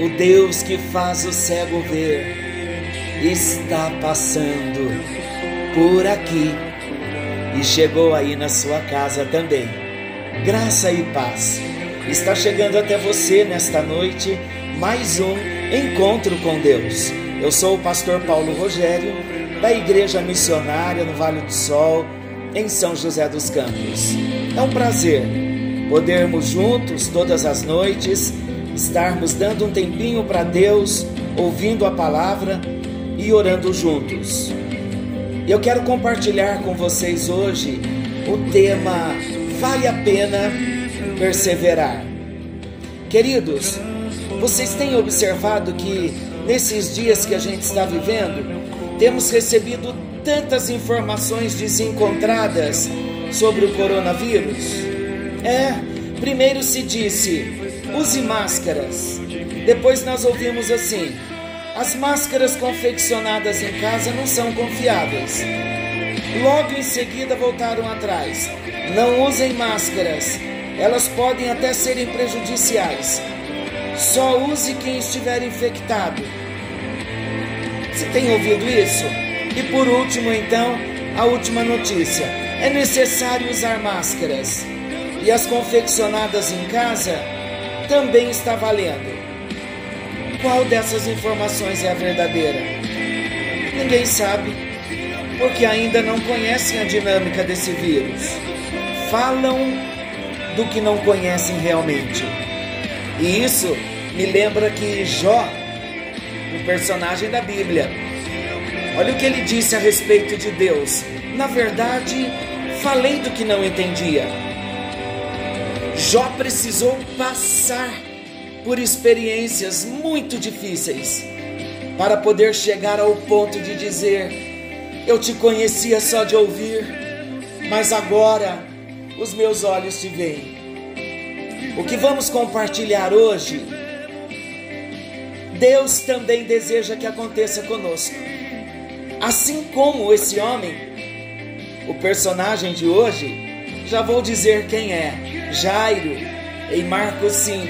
o Deus que faz o cego ver, está passando por aqui e chegou aí na sua casa também. Graça e paz. Está chegando até você nesta noite mais um encontro com Deus. Eu sou o pastor Paulo Rogério, da Igreja Missionária no Vale do Sol, em São José dos Campos. É um prazer podermos juntos todas as noites estarmos dando um tempinho para Deus, ouvindo a palavra e orando juntos. Eu quero compartilhar com vocês hoje o tema Vale a pena perseverar. Queridos, vocês têm observado que nesses dias que a gente está vivendo, temos recebido tantas informações desencontradas sobre o coronavírus? É, primeiro se disse, use máscaras. Depois nós ouvimos assim: as máscaras confeccionadas em casa não são confiáveis. Logo em seguida voltaram atrás. Não usem máscaras, elas podem até serem prejudiciais. Só use quem estiver infectado. Você tem ouvido isso? E por último, então, a última notícia: é necessário usar máscaras. E as confeccionadas em casa também está valendo. Qual dessas informações é a verdadeira? Ninguém sabe, porque ainda não conhecem a dinâmica desse vírus. Falam do que não conhecem realmente. E isso me lembra que Jó, um personagem da Bíblia, olha o que ele disse a respeito de Deus. Na verdade, falei do que não entendia. Jó precisou passar por experiências muito difíceis para poder chegar ao ponto de dizer: Eu te conhecia só de ouvir, mas agora os meus olhos te veem. O que vamos compartilhar hoje, Deus também deseja que aconteça conosco. Assim como esse homem, o personagem de hoje, já vou dizer quem é: Jairo, em Marcos 5.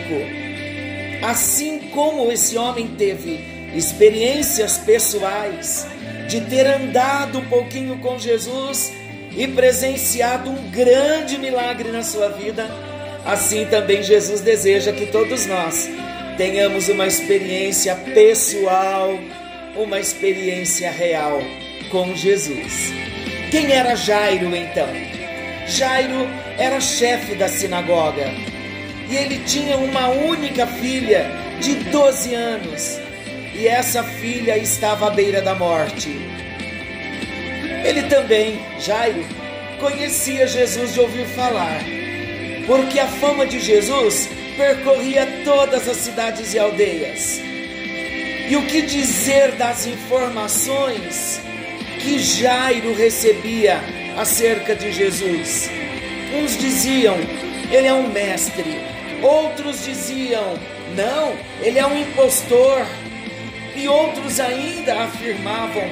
Assim como esse homem teve experiências pessoais de ter andado um pouquinho com Jesus e presenciado um grande milagre na sua vida, Assim também Jesus deseja que todos nós tenhamos uma experiência pessoal, uma experiência real com Jesus. Quem era Jairo então? Jairo era chefe da sinagoga e ele tinha uma única filha de 12 anos e essa filha estava à beira da morte. Ele também, Jairo, conhecia Jesus de ouvir falar porque a fama de Jesus percorria todas as cidades e aldeias. E o que dizer das informações que Jairo recebia acerca de Jesus? Uns diziam, ele é um mestre. Outros diziam, não, ele é um impostor. E outros ainda afirmavam,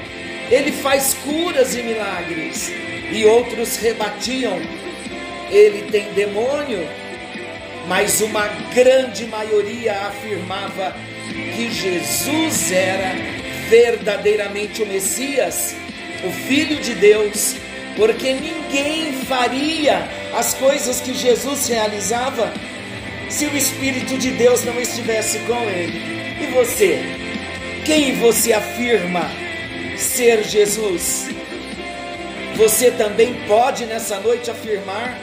ele faz curas e milagres. E outros rebatiam, ele tem demônio, mas uma grande maioria afirmava que Jesus era verdadeiramente o Messias, o Filho de Deus, porque ninguém faria as coisas que Jesus realizava se o Espírito de Deus não estivesse com ele. E você? Quem você afirma ser Jesus? Você também pode nessa noite afirmar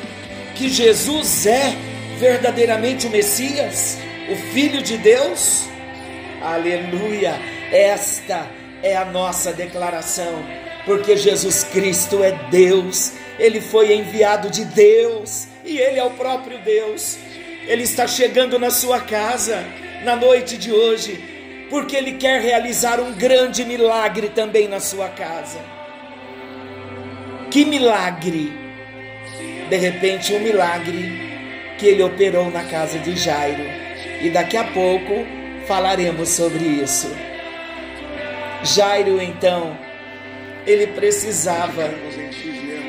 que Jesus é verdadeiramente o Messias, o Filho de Deus? Aleluia! Esta é a nossa declaração, porque Jesus Cristo é Deus, ele foi enviado de Deus e ele é o próprio Deus. Ele está chegando na sua casa na noite de hoje, porque ele quer realizar um grande milagre também na sua casa. Que milagre! De repente, um milagre que ele operou na casa de Jairo. E daqui a pouco falaremos sobre isso. Jairo, então, ele precisava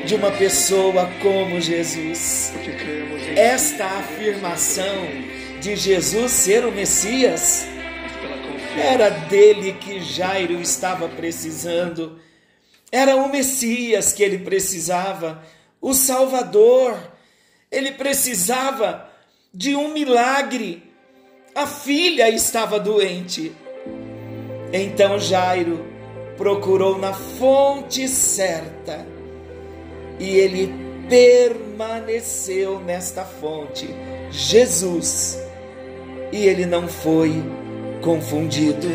de uma pessoa como Jesus. Esta afirmação de Jesus ser o Messias era dele que Jairo estava precisando. Era o Messias que ele precisava, o Salvador. Ele precisava de um milagre. A filha estava doente. Então Jairo procurou na fonte certa e ele permaneceu nesta fonte, Jesus, e ele não foi confundido.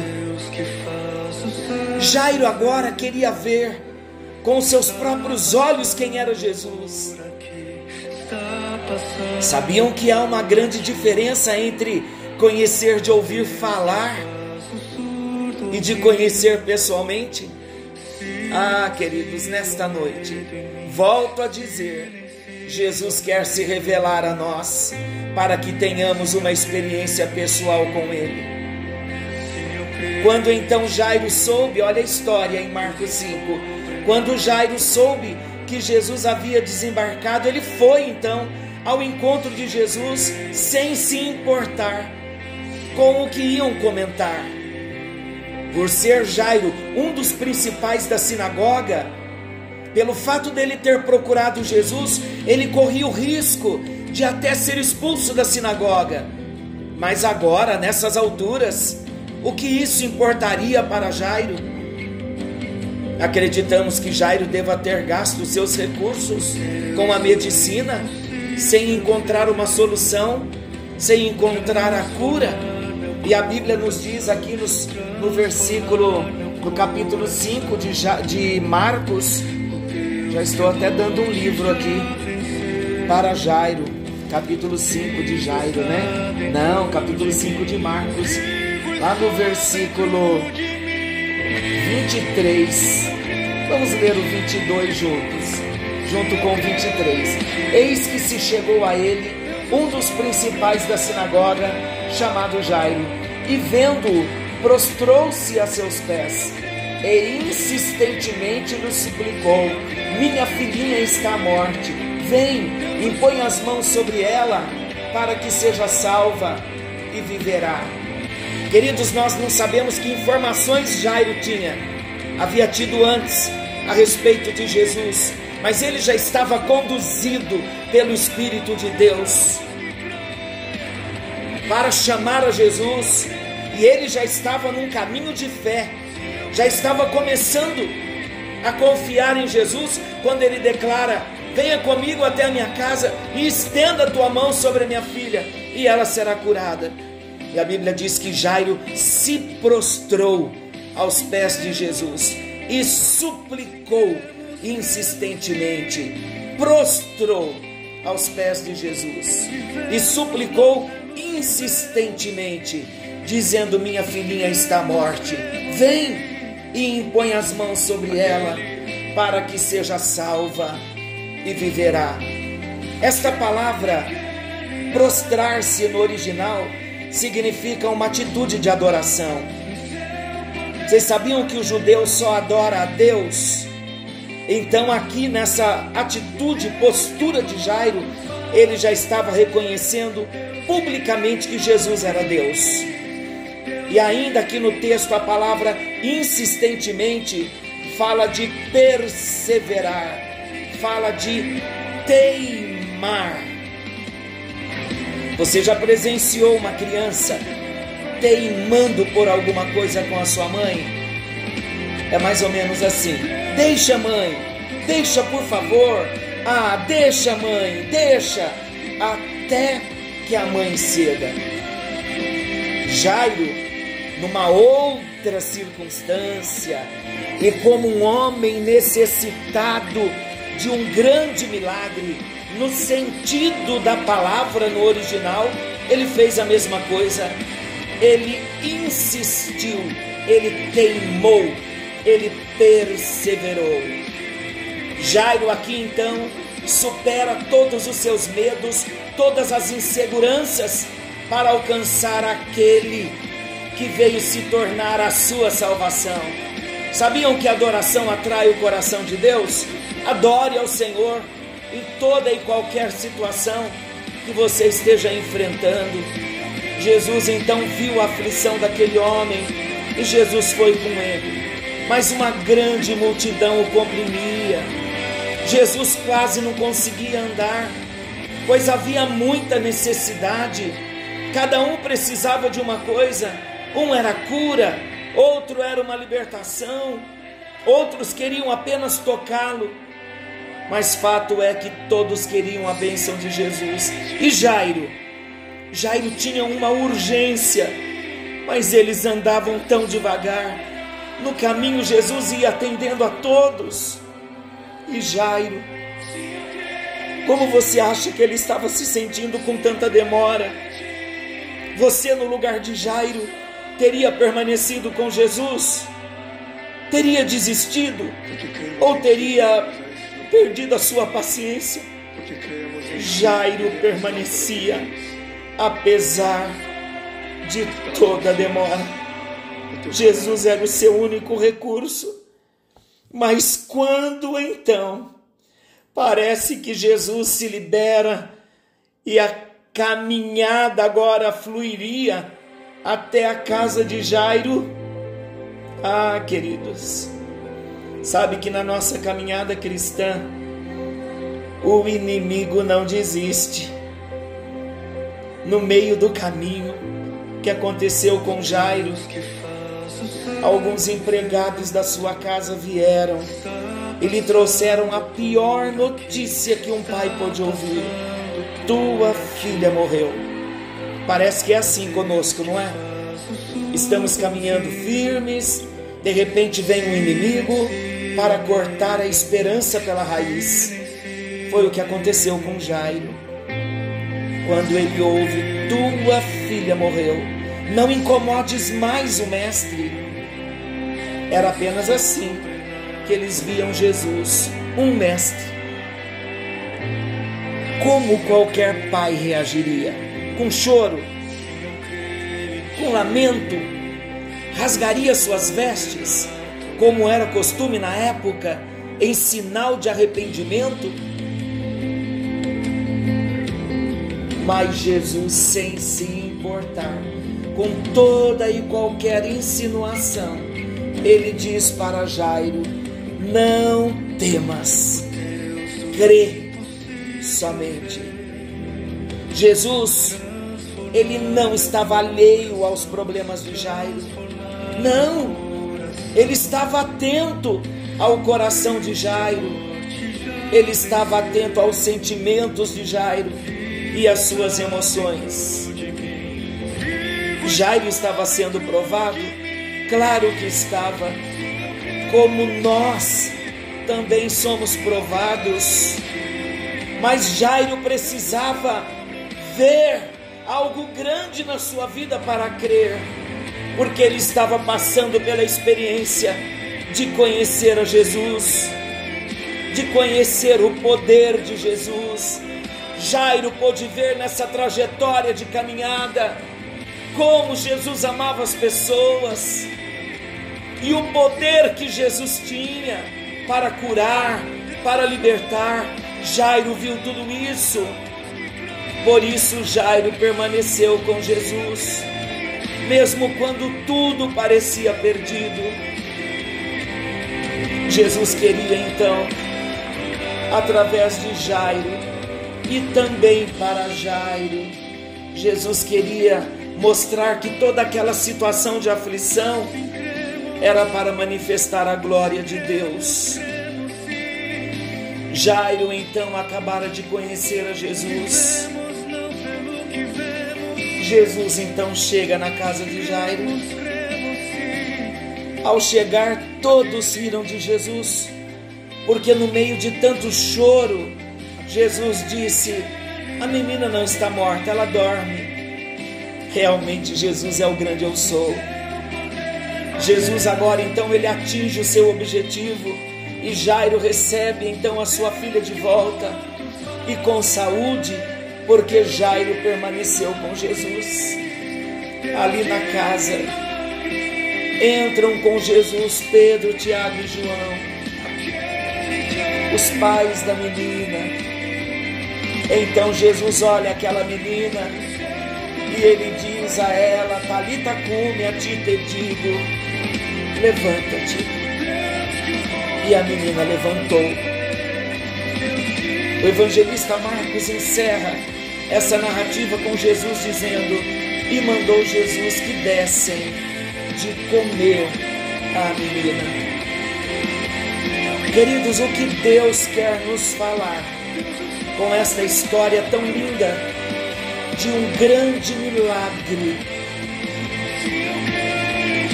Jairo agora queria ver com seus próprios olhos quem era Jesus. Sabiam que há uma grande diferença entre conhecer de ouvir falar e de conhecer pessoalmente? Ah, queridos, nesta noite, volto a dizer: Jesus quer se revelar a nós para que tenhamos uma experiência pessoal com Ele. Quando então Jairo soube, olha a história em Marcos 5. Quando Jairo soube que Jesus havia desembarcado, ele foi então ao encontro de Jesus sem se importar com o que iam comentar. Por ser Jairo um dos principais da sinagoga, pelo fato dele ter procurado Jesus, ele corria o risco de até ser expulso da sinagoga. Mas agora, nessas alturas, o que isso importaria para Jairo? Acreditamos que Jairo deva ter gasto seus recursos com a medicina, sem encontrar uma solução, sem encontrar a cura. E a Bíblia nos diz aqui nos, no versículo, no capítulo 5 de, de Marcos, já estou até dando um livro aqui para Jairo, capítulo 5 de Jairo, né? Não, capítulo 5 de Marcos lá no versículo 23. Vamos ler o 22 juntos, junto com o 23. Eis que se chegou a ele um dos principais da sinagoga, chamado Jairo, e vendo-o, prostrou-se a seus pés e insistentemente lhe suplicou: Minha filhinha está à morte, vem, impõe as mãos sobre ela, para que seja salva e viverá. Queridos, nós não sabemos que informações Jairo tinha, havia tido antes a respeito de Jesus, mas ele já estava conduzido pelo Espírito de Deus para chamar a Jesus, e ele já estava num caminho de fé, já estava começando a confiar em Jesus quando ele declara: Venha comigo até a minha casa e estenda a tua mão sobre a minha filha, e ela será curada. E a Bíblia diz que Jairo se prostrou aos pés de Jesus e suplicou insistentemente, prostrou aos pés de Jesus e suplicou insistentemente, dizendo: Minha filhinha está morte, vem e impõe as mãos sobre ela, para que seja salva e viverá. Esta palavra, prostrar-se no original, significa uma atitude de adoração. Vocês sabiam que o judeu só adora a Deus? Então, aqui nessa atitude, postura de Jairo, ele já estava reconhecendo publicamente que Jesus era Deus. E ainda aqui no texto, a palavra insistentemente fala de perseverar, fala de teimar. Você já presenciou uma criança teimando por alguma coisa com a sua mãe? É mais ou menos assim: deixa, mãe, deixa por favor. Ah, deixa, mãe, deixa, até que a mãe ceda. Jairo, numa outra circunstância, e como um homem necessitado de um grande milagre, no sentido da palavra no original, ele fez a mesma coisa. Ele insistiu, ele teimou, ele perseverou. Jairo aqui então supera todos os seus medos, todas as inseguranças para alcançar aquele que veio se tornar a sua salvação. Sabiam que a adoração atrai o coração de Deus? Adore ao Senhor em toda e qualquer situação que você esteja enfrentando. Jesus então viu a aflição daquele homem e Jesus foi com ele. Mas uma grande multidão o comprimia. Jesus quase não conseguia andar, pois havia muita necessidade. Cada um precisava de uma coisa um era cura, outro era uma libertação, outros queriam apenas tocá-lo. Mas fato é que todos queriam a bênção de Jesus. E Jairo? Jairo tinha uma urgência, mas eles andavam tão devagar. No caminho, Jesus ia atendendo a todos. E Jairo? Como você acha que ele estava se sentindo com tanta demora? Você, no lugar de Jairo, teria permanecido com Jesus? Teria desistido? Ou teria perdido a sua paciência? Jairo permanecia, apesar de toda demora. Jesus era o seu único recurso. Mas quando então parece que Jesus se libera e a caminhada agora fluiria até a casa de Jairo. Ah, queridos, sabe que na nossa caminhada cristã, o inimigo não desiste. No meio do caminho que aconteceu com Jairo, alguns empregados da sua casa vieram e lhe trouxeram a pior notícia que um pai pode ouvir: tua filha morreu. Parece que é assim conosco, não é? Estamos caminhando firmes, de repente vem um inimigo para cortar a esperança pela raiz. Foi o que aconteceu com Jairo. Quando ele ouve: Tua filha morreu, não incomodes mais o mestre. Era apenas assim que eles viam Jesus, um mestre. Como qualquer pai reagiria? Com choro, com lamento, rasgaria suas vestes, como era costume na época, em sinal de arrependimento. Mas Jesus, sem se importar com toda e qualquer insinuação, ele diz para Jairo: Não temas, crê somente. Jesus ele não estava alheio aos problemas de Jairo. Não, ele estava atento ao coração de Jairo. Ele estava atento aos sentimentos de Jairo e às suas emoções. Jairo estava sendo provado? Claro que estava. Como nós também somos provados. Mas Jairo precisava ver algo grande na sua vida para crer, porque ele estava passando pela experiência de conhecer a Jesus, de conhecer o poder de Jesus. Jairo pôde ver nessa trajetória de caminhada como Jesus amava as pessoas e o poder que Jesus tinha para curar, para libertar. Jairo viu tudo isso por isso Jairo permaneceu com Jesus, mesmo quando tudo parecia perdido. Jesus queria então, através de Jairo e também para Jairo, Jesus queria mostrar que toda aquela situação de aflição era para manifestar a glória de Deus. Jairo então acabara de conhecer a Jesus Jesus então chega na casa de Jairo. Ao chegar, todos riram de Jesus, porque no meio de tanto choro, Jesus disse: A menina não está morta, ela dorme. Realmente, Jesus é o grande eu sou. Jesus agora então ele atinge o seu objetivo e Jairo recebe então a sua filha de volta e com saúde porque Jairo permaneceu com Jesus ali na casa. Entram com Jesus Pedro, Tiago e João, os pais da menina. Então Jesus olha aquela menina e ele diz a ela: Talita cume, a ti te digo, levanta-te. E a menina levantou. O evangelista Marcos encerra essa narrativa com Jesus dizendo: E mandou Jesus que dessem de comer a menina. Queridos, o que Deus quer nos falar com esta história tão linda de um grande milagre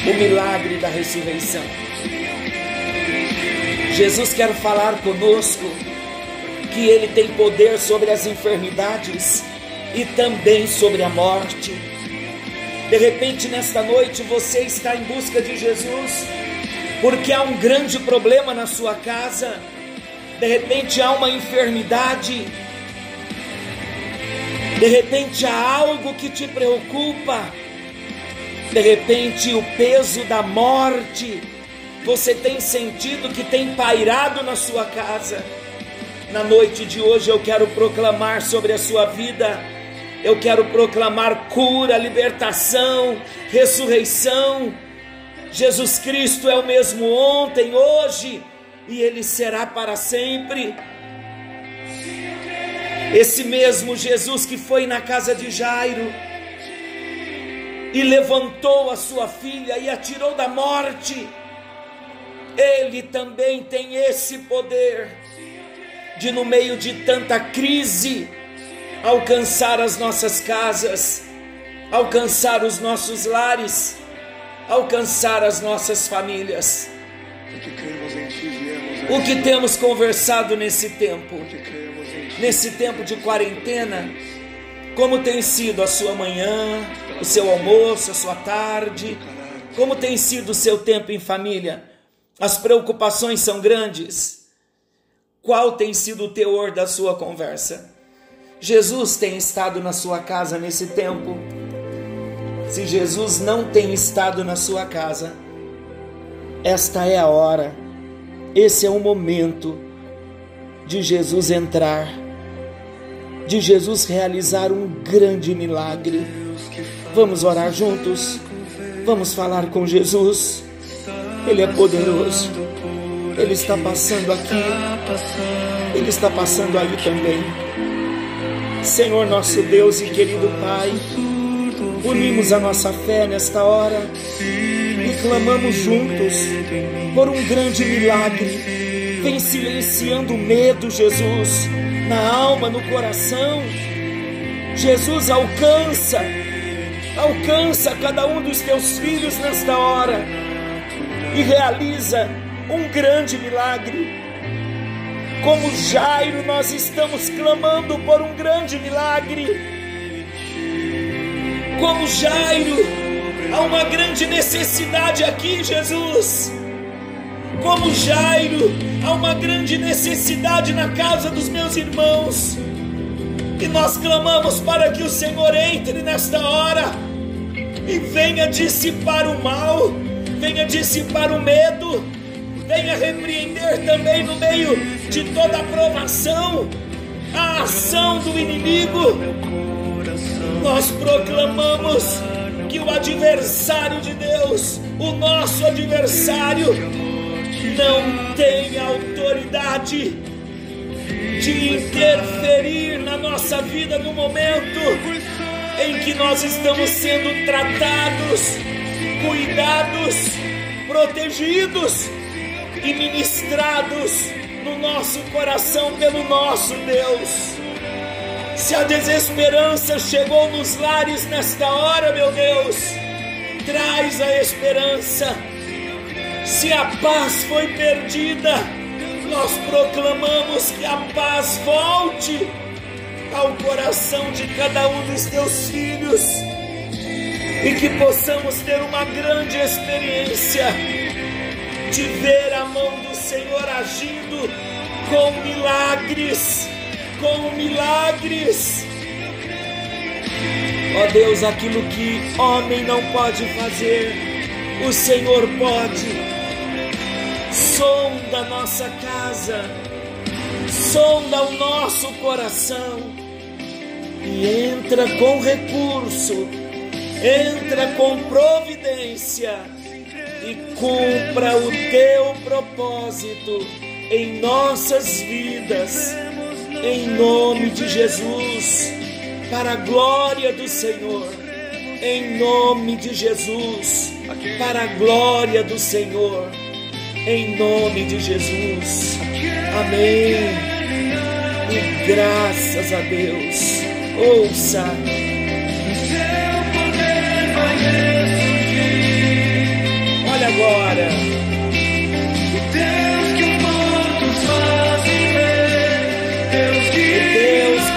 o milagre da ressurreição. Jesus quer falar conosco que Ele tem poder sobre as enfermidades e também sobre a morte. De repente, nesta noite, você está em busca de Jesus, porque há um grande problema na sua casa, de repente, há uma enfermidade, de repente, há algo que te preocupa, de repente, o peso da morte, você tem sentido que tem pairado na sua casa na noite de hoje eu quero proclamar sobre a sua vida, eu quero proclamar cura, libertação, ressurreição. Jesus Cristo é o mesmo ontem, hoje e ele será para sempre. Esse mesmo Jesus que foi na casa de Jairo e levantou a sua filha e a tirou da morte, ele também tem esse poder de no meio de tanta crise alcançar as nossas casas, alcançar os nossos lares, alcançar as nossas famílias. O que temos conversado nesse tempo, nesse tempo de quarentena, como tem sido a sua manhã, o seu almoço, a sua tarde, como tem sido o seu tempo em família? As preocupações são grandes qual tem sido o teor da sua conversa? Jesus tem estado na sua casa nesse tempo? Se Jesus não tem estado na sua casa, esta é a hora, esse é o momento de Jesus entrar, de Jesus realizar um grande milagre. Vamos orar juntos, vamos falar com Jesus, Ele é poderoso. Ele está passando aqui, Ele está passando ali também. Senhor nosso Deus e querido Pai, unimos a nossa fé nesta hora e clamamos juntos por um grande milagre. Vem silenciando o medo, Jesus, na alma, no coração. Jesus alcança, alcança cada um dos teus filhos nesta hora e realiza um grande milagre. Como Jairo, nós estamos clamando por um grande milagre. Como Jairo, há uma grande necessidade aqui, Jesus. Como Jairo, há uma grande necessidade na casa dos meus irmãos. E nós clamamos para que o Senhor entre nesta hora e venha dissipar o mal, venha dissipar o medo venha repreender também no meio de toda a provação a ação do inimigo. Nós proclamamos que o adversário de Deus, o nosso adversário, não tem autoridade de interferir na nossa vida no momento em que nós estamos sendo tratados, cuidados, protegidos e ministrados no nosso coração pelo nosso Deus. Se a desesperança chegou nos lares nesta hora, meu Deus, traz a esperança. Se a paz foi perdida, nós proclamamos que a paz volte ao coração de cada um dos teus filhos e que possamos ter uma grande experiência de ver a mão do Senhor agindo com milagres, com milagres, Ó Deus, aquilo que homem não pode fazer, o Senhor pode. Sonda nossa casa, sonda o nosso coração e entra com recurso, entra com providência e cumpra o teu propósito em nossas vidas, em nome de Jesus, para a glória do Senhor, em nome de Jesus, para a glória do Senhor, em nome de Jesus, amém. E graças a Deus, ouça.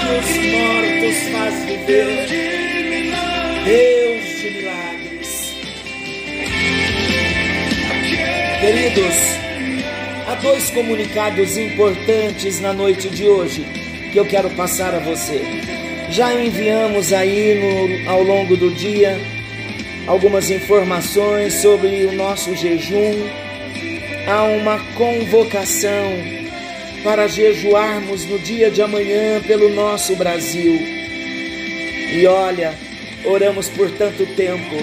Deus mortos faz viver, Deus de milagres. Queridos, há dois comunicados importantes na noite de hoje que eu quero passar a você. Já enviamos aí no, ao longo do dia algumas informações sobre o nosso jejum. Há uma convocação para jejuarmos no dia de amanhã pelo nosso Brasil. E olha, oramos por tanto tempo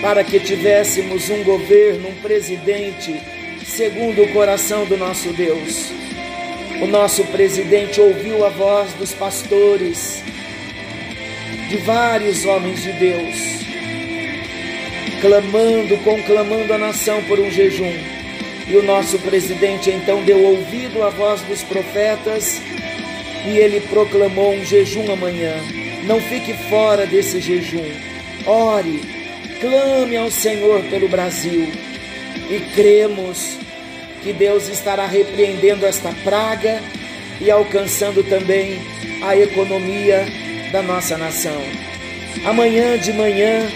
para que tivéssemos um governo, um presidente segundo o coração do nosso Deus. O nosso presidente ouviu a voz dos pastores, de vários homens de Deus, clamando, conclamando a nação por um jejum. E o nosso presidente então deu ouvido à voz dos profetas e ele proclamou um jejum amanhã. Não fique fora desse jejum. Ore, clame ao Senhor pelo Brasil e cremos que Deus estará repreendendo esta praga e alcançando também a economia da nossa nação. Amanhã de manhã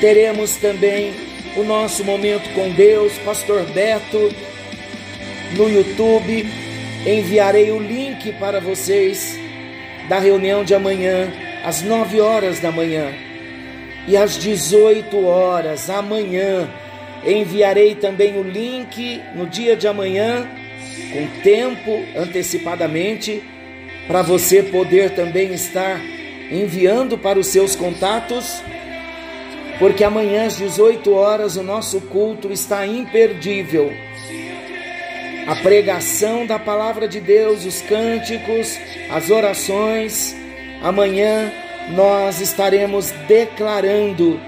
teremos também o nosso momento com Deus, Pastor Beto, no YouTube. Enviarei o link para vocês da reunião de amanhã, às 9 horas da manhã. E às 18 horas, amanhã, enviarei também o link no dia de amanhã, com tempo antecipadamente, para você poder também estar enviando para os seus contatos porque amanhã às 18 horas o nosso culto está imperdível. A pregação da palavra de Deus, os cânticos, as orações. Amanhã nós estaremos declarando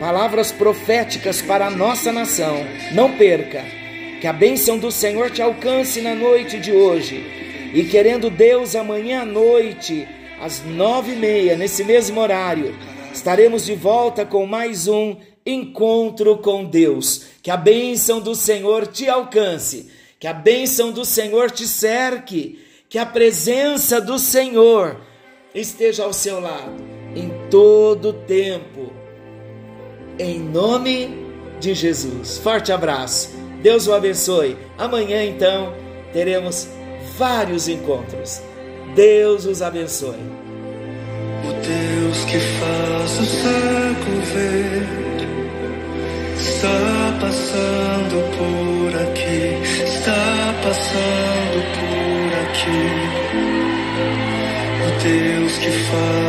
palavras proféticas para a nossa nação. Não perca, que a bênção do Senhor te alcance na noite de hoje. E querendo Deus, amanhã à noite, às nove e meia, nesse mesmo horário, estaremos de volta com mais um encontro com Deus. Que a bênção do Senhor te alcance, que a bênção do Senhor te cerque, que a presença do Senhor esteja ao seu lado em todo tempo. Em nome de Jesus. Forte abraço. Deus o abençoe. Amanhã então teremos vários encontros. Deus os abençoe. Que faz o cego ver está passando por aqui, está passando por aqui. O Deus que faz